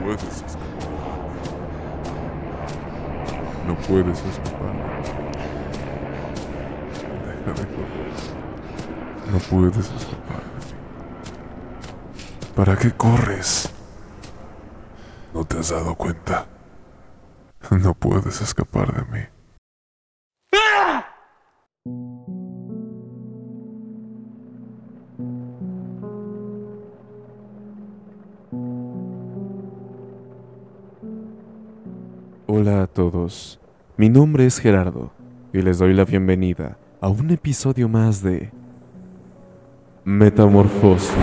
No puedes escapar. No puedes escapar. Deja de correr. No puedes escapar. ¿Para qué corres? ¿No te has dado cuenta? No puedes escapar de mí. A todos, mi nombre es Gerardo y les doy la bienvenida a un episodio más de Metamorfosis.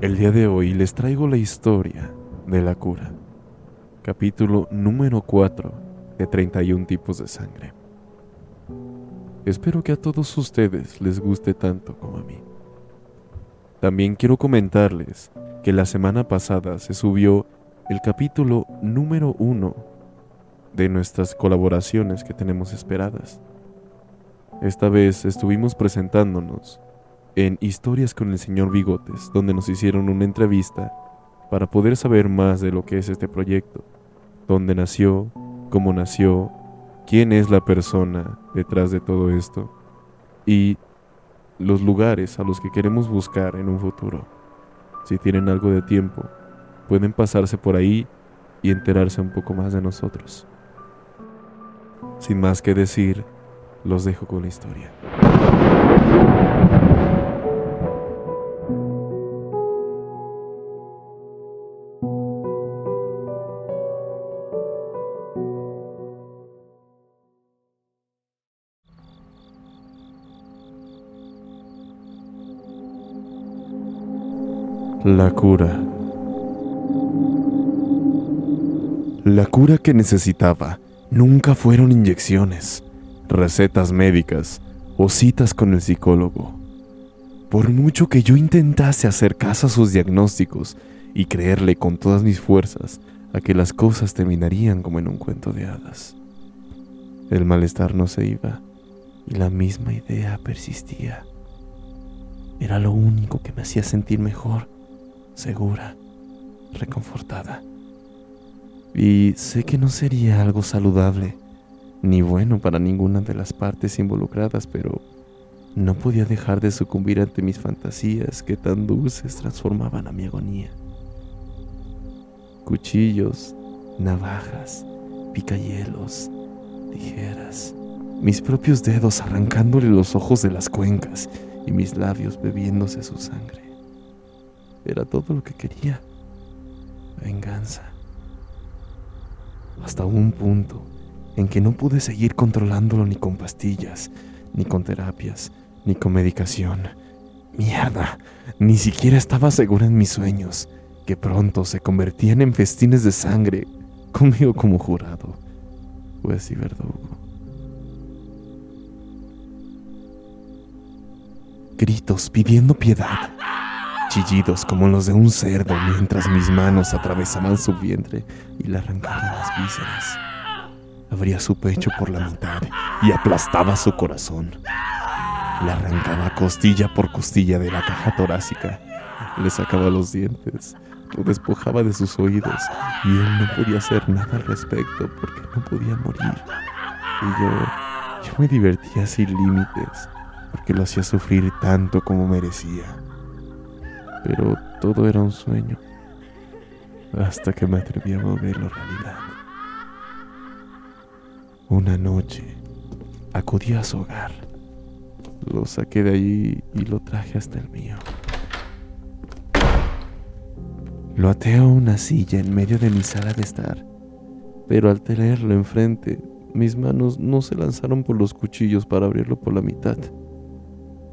El día de hoy les traigo la historia de la cura, capítulo número 4 de 31 tipos de sangre. Espero que a todos ustedes les guste tanto como a mí. También quiero comentarles que la semana pasada se subió el capítulo número 1 de nuestras colaboraciones que tenemos esperadas. Esta vez estuvimos presentándonos en Historias con el señor Bigotes, donde nos hicieron una entrevista para poder saber más de lo que es este proyecto, dónde nació, cómo nació, quién es la persona detrás de todo esto y los lugares a los que queremos buscar en un futuro. Si tienen algo de tiempo, pueden pasarse por ahí y enterarse un poco más de nosotros. Sin más que decir, los dejo con la historia. La cura. La cura que necesitaba nunca fueron inyecciones, recetas médicas o citas con el psicólogo. Por mucho que yo intentase hacer caso a sus diagnósticos y creerle con todas mis fuerzas a que las cosas terminarían como en un cuento de hadas, el malestar no se iba y la misma idea persistía. Era lo único que me hacía sentir mejor segura, reconfortada. Y sé que no sería algo saludable, ni bueno para ninguna de las partes involucradas, pero no podía dejar de sucumbir ante mis fantasías que tan dulces transformaban a mi agonía. Cuchillos, navajas, picahielos, tijeras, mis propios dedos arrancándole los ojos de las cuencas y mis labios bebiéndose su sangre. Era todo lo que quería. Venganza. Hasta un punto en que no pude seguir controlándolo ni con pastillas, ni con terapias, ni con medicación. Mierda, ni siquiera estaba segura en mis sueños, que pronto se convertían en festines de sangre, conmigo como jurado, juez y verdugo. Gritos pidiendo piedad chillidos como los de un cerdo mientras mis manos atravesaban su vientre y le arrancaban las vísceras. Abría su pecho por la mitad y aplastaba su corazón. Le arrancaba costilla por costilla de la caja torácica. Le sacaba los dientes, lo despojaba de sus oídos y él no podía hacer nada al respecto porque no podía morir. Y yo, yo me divertía sin límites porque lo hacía sufrir tanto como merecía pero todo era un sueño, hasta que me atreví a volverlo realidad. Una noche acudí a su hogar, lo saqué de allí y lo traje hasta el mío. Lo até a una silla en medio de mi sala de estar, pero al tenerlo enfrente, mis manos no se lanzaron por los cuchillos para abrirlo por la mitad.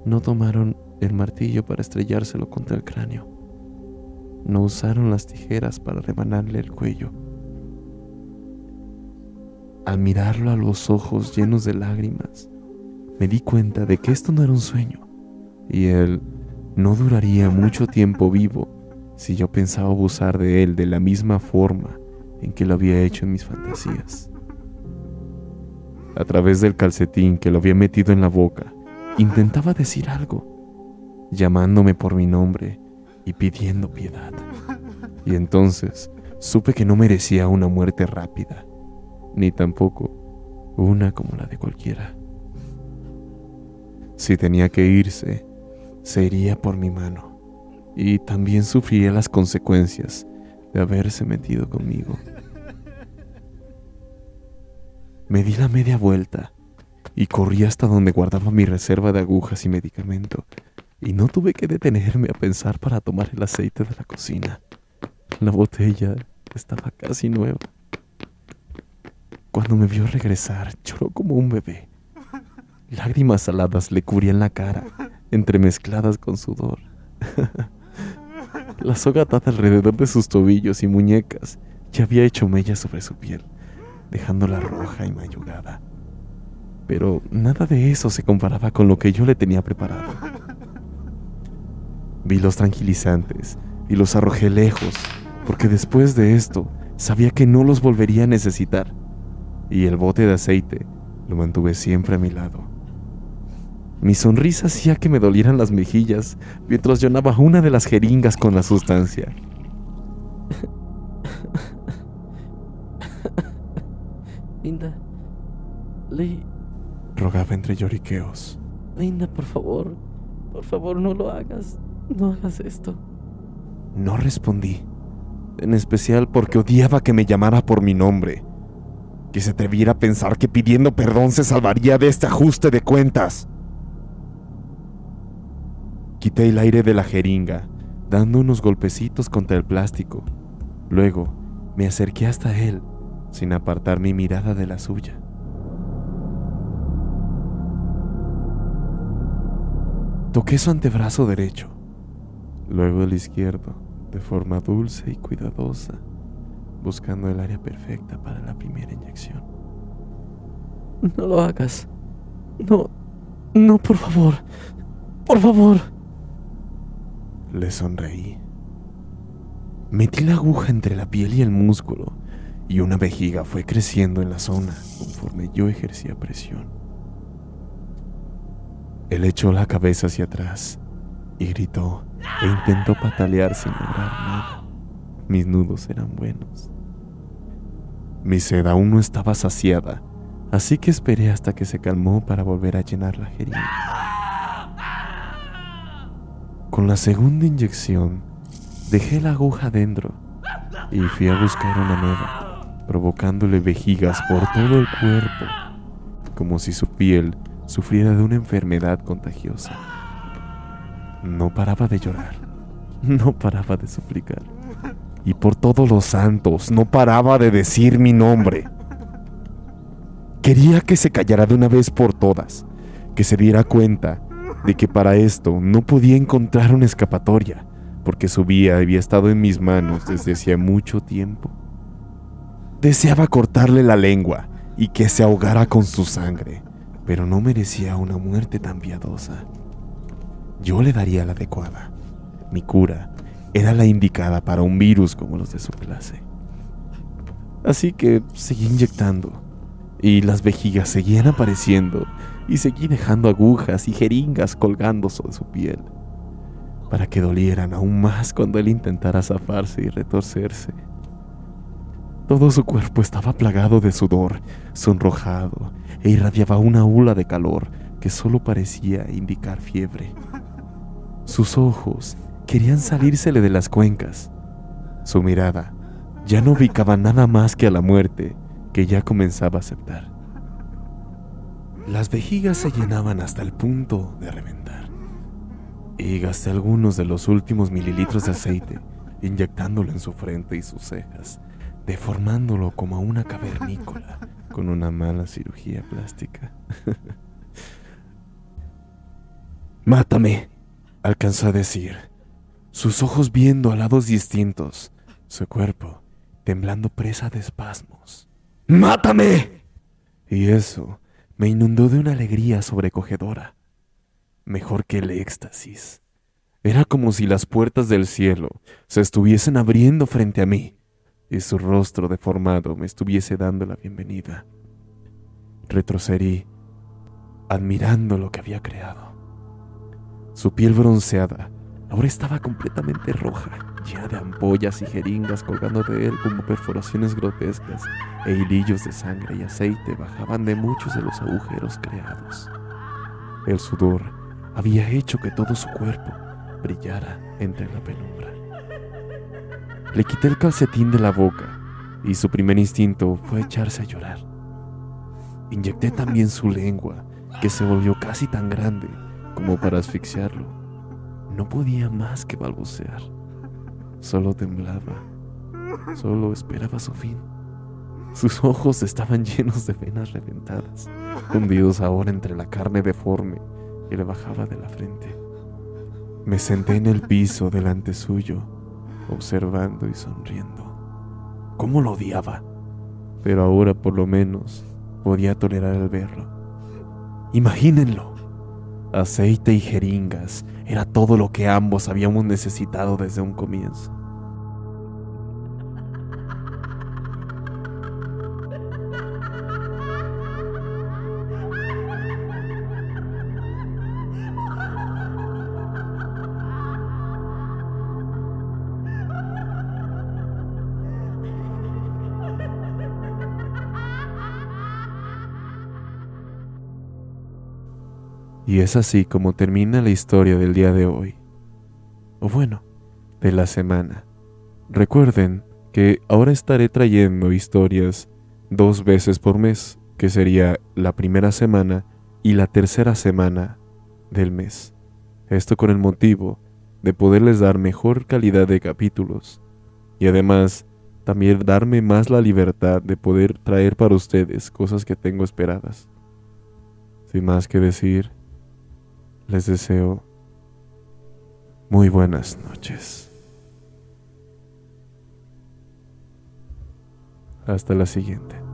No tomaron el martillo para estrellárselo contra el cráneo. No usaron las tijeras para rebanarle el cuello. Al mirarlo a los ojos llenos de lágrimas, me di cuenta de que esto no era un sueño y él no duraría mucho tiempo vivo si yo pensaba abusar de él de la misma forma en que lo había hecho en mis fantasías. A través del calcetín que lo había metido en la boca, intentaba decir algo, llamándome por mi nombre y pidiendo piedad. Y entonces supe que no merecía una muerte rápida, ni tampoco una como la de cualquiera. Si tenía que irse, se iría por mi mano, y también sufriría las consecuencias de haberse metido conmigo. Me di la media vuelta y corrí hasta donde guardaba mi reserva de agujas y medicamento, y no tuve que detenerme a pensar para tomar el aceite de la cocina. La botella estaba casi nueva. Cuando me vio regresar, lloró como un bebé. Lágrimas saladas le cubrían la cara, entremezcladas con sudor. la soga atada alrededor de sus tobillos y muñecas ya había hecho mella sobre su piel, dejándola roja y mayugada. Pero nada de eso se comparaba con lo que yo le tenía preparado. Vi los tranquilizantes y los arrojé lejos, porque después de esto sabía que no los volvería a necesitar, y el bote de aceite lo mantuve siempre a mi lado. Mi sonrisa hacía que me dolieran las mejillas mientras llenaba una de las jeringas con la sustancia. Linda, Lee, Rogaba entre lloriqueos. Linda, por favor, por favor, no lo hagas, no hagas esto. No respondí, en especial porque odiaba que me llamara por mi nombre, que se atreviera a pensar que pidiendo perdón se salvaría de este ajuste de cuentas. Quité el aire de la jeringa, dando unos golpecitos contra el plástico. Luego me acerqué hasta él, sin apartar mi mirada de la suya. Toqué su antebrazo derecho, luego el izquierdo, de forma dulce y cuidadosa, buscando el área perfecta para la primera inyección. No lo hagas. No, no, por favor, por favor. Le sonreí. Metí la aguja entre la piel y el músculo, y una vejiga fue creciendo en la zona conforme yo ejercía presión. Él echó la cabeza hacia atrás y gritó e intentó patalear sin lograr nada. Mis nudos eran buenos. Mi sed aún no estaba saciada, así que esperé hasta que se calmó para volver a llenar la jeringa. Con la segunda inyección, dejé la aguja dentro y fui a buscar una nueva, provocándole vejigas por todo el cuerpo, como si su piel sufriera de una enfermedad contagiosa. No paraba de llorar, no paraba de suplicar. Y por todos los santos, no paraba de decir mi nombre. Quería que se callara de una vez por todas, que se diera cuenta de que para esto no podía encontrar una escapatoria, porque su vida había estado en mis manos desde hacía mucho tiempo. Deseaba cortarle la lengua y que se ahogara con su sangre, pero no merecía una muerte tan piadosa. Yo le daría la adecuada. Mi cura era la indicada para un virus como los de su clase. Así que seguí inyectando, y las vejigas seguían apareciendo, y seguí dejando agujas y jeringas colgando sobre su piel, para que dolieran aún más cuando él intentara zafarse y retorcerse. Todo su cuerpo estaba plagado de sudor, sonrojado, e irradiaba una hula de calor que solo parecía indicar fiebre. Sus ojos querían salírsele de las cuencas. Su mirada ya no ubicaba nada más que a la muerte que ya comenzaba a aceptar. Las vejigas se llenaban hasta el punto de reventar. Y gasté algunos de los últimos mililitros de aceite inyectándolo en su frente y sus cejas deformándolo como a una cavernícola con una mala cirugía plástica. Mátame, alcanzó a decir, sus ojos viendo a lados distintos, su cuerpo temblando presa de espasmos. ¡Mátame! Y eso me inundó de una alegría sobrecogedora, mejor que el éxtasis. Era como si las puertas del cielo se estuviesen abriendo frente a mí y su rostro deformado me estuviese dando la bienvenida. Retrocedí, admirando lo que había creado. Su piel bronceada ahora estaba completamente roja, llena de ampollas y jeringas colgando de él como perforaciones grotescas e hilillos de sangre y aceite bajaban de muchos de los agujeros creados. El sudor había hecho que todo su cuerpo brillara entre la penumbra. Le quité el calcetín de la boca y su primer instinto fue echarse a llorar. Inyecté también su lengua, que se volvió casi tan grande como para asfixiarlo. No podía más que balbucear. Solo temblaba. Solo esperaba su fin. Sus ojos estaban llenos de venas reventadas, hundidos ahora entre la carne deforme que le bajaba de la frente. Me senté en el piso delante suyo, observando y sonriendo. ¿Cómo lo odiaba? Pero ahora por lo menos podía tolerar el verlo. Imagínenlo. Aceite y jeringas era todo lo que ambos habíamos necesitado desde un comienzo. Y es así como termina la historia del día de hoy. O bueno, de la semana. Recuerden que ahora estaré trayendo historias dos veces por mes, que sería la primera semana y la tercera semana del mes. Esto con el motivo de poderles dar mejor calidad de capítulos y además también darme más la libertad de poder traer para ustedes cosas que tengo esperadas. Sin más que decir, les deseo muy buenas noches. Hasta la siguiente.